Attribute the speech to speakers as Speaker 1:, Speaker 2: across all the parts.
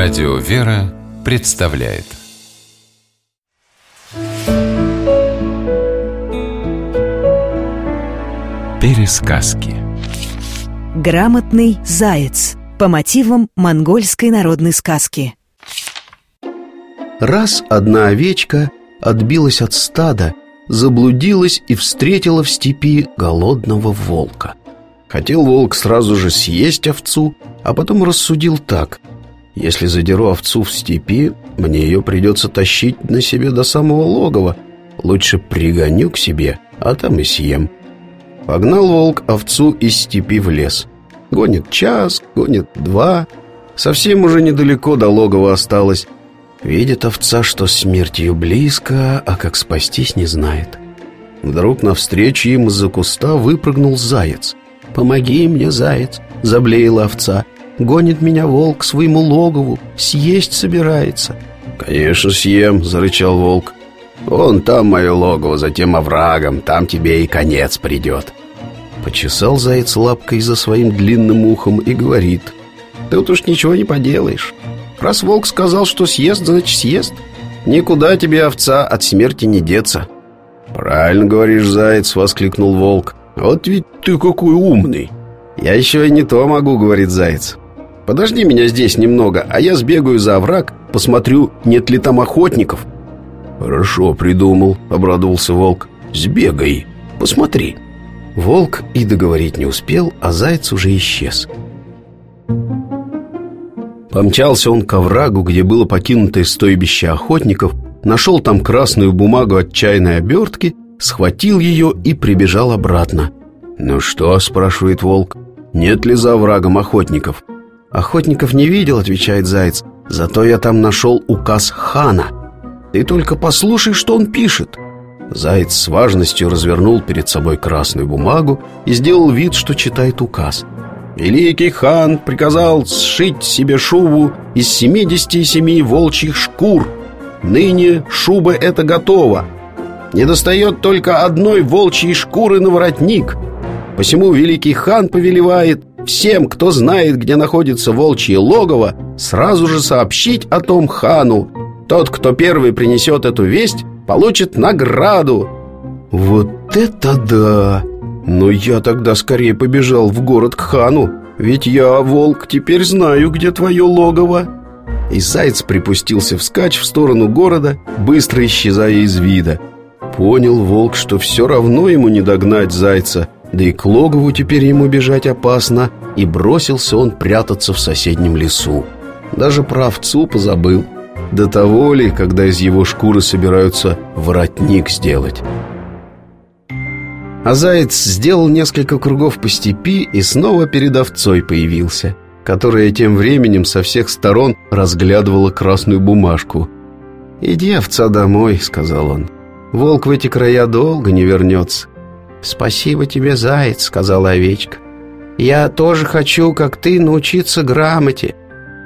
Speaker 1: Радио «Вера» представляет. Пересказки.
Speaker 2: Грамотный заяц. По мотивам монгольской народной сказки.
Speaker 3: Раз одна овечка отбилась от стада, заблудилась и встретила в степи голодного волка. Хотел волк сразу же съесть овцу, а потом рассудил так – если задеру овцу в степи, мне ее придется тащить на себе до самого логова. Лучше пригоню к себе, а там и съем. Погнал волк овцу из степи в лес. Гонит час, гонит два. Совсем уже недалеко до логова осталось. Видит овца, что смерть ее близко, а как спастись не знает. Вдруг навстречу им из-за куста выпрыгнул заяц. «Помоги мне, заяц!» — заблеяла овца — Гонит меня волк к своему логову, съесть собирается. «Конечно съем», — зарычал волк. «Вон там мое логово, за тем оврагом, там тебе и конец придет». Почесал заяц лапкой за своим длинным ухом и говорит. «Тут уж ничего не поделаешь. Раз волк сказал, что съест, значит съест. Никуда тебе, овца, от смерти не деться». «Правильно говоришь, заяц», — воскликнул волк. «Вот ведь ты какой умный!» «Я еще и не то могу», — говорит заяц. Подожди меня здесь немного, а я сбегаю за овраг, посмотрю, нет ли там охотников». «Хорошо придумал», — обрадовался волк. «Сбегай, посмотри». Волк и договорить не успел, а заяц уже исчез. Помчался он к оврагу, где было покинутое стойбище охотников, нашел там красную бумагу от чайной обертки, схватил ее и прибежал обратно. «Ну что?» — спрашивает волк. «Нет ли за оврагом охотников?» «Охотников не видел», — отвечает Заяц. «Зато я там нашел указ хана. Ты только послушай, что он пишет». Заяц с важностью развернул перед собой красную бумагу и сделал вид, что читает указ. Великий хан приказал сшить себе шубу из 77 волчьих шкур. Ныне шуба эта готова. Не достает только одной волчьей шкуры на воротник. Посему великий хан повелевает всем, кто знает, где находится волчье логово, сразу же сообщить о том хану. Тот, кто первый принесет эту весть, получит награду. Вот это да! Но я тогда скорее побежал в город к хану, ведь я, волк, теперь знаю, где твое логово. И заяц припустился вскачь в сторону города, быстро исчезая из вида. Понял волк, что все равно ему не догнать зайца, да и к логову теперь ему бежать опасно, и бросился он прятаться в соседнем лесу. Даже про овцу позабыл. До того ли, когда из его шкуры собираются воротник сделать. А заяц сделал несколько кругов по степи и снова перед овцой появился, которая тем временем со всех сторон разглядывала красную бумажку. «Иди, овца, домой», — сказал он. «Волк в эти края долго не вернется». «Спасибо тебе, заяц», — сказала овечка. «Я тоже хочу, как ты, научиться грамоте.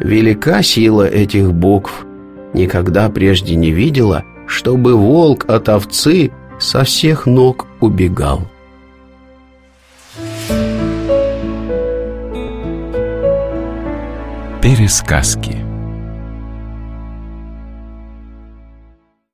Speaker 3: Велика сила этих букв. Никогда прежде не видела, чтобы волк от овцы со всех ног убегал».
Speaker 1: Пересказки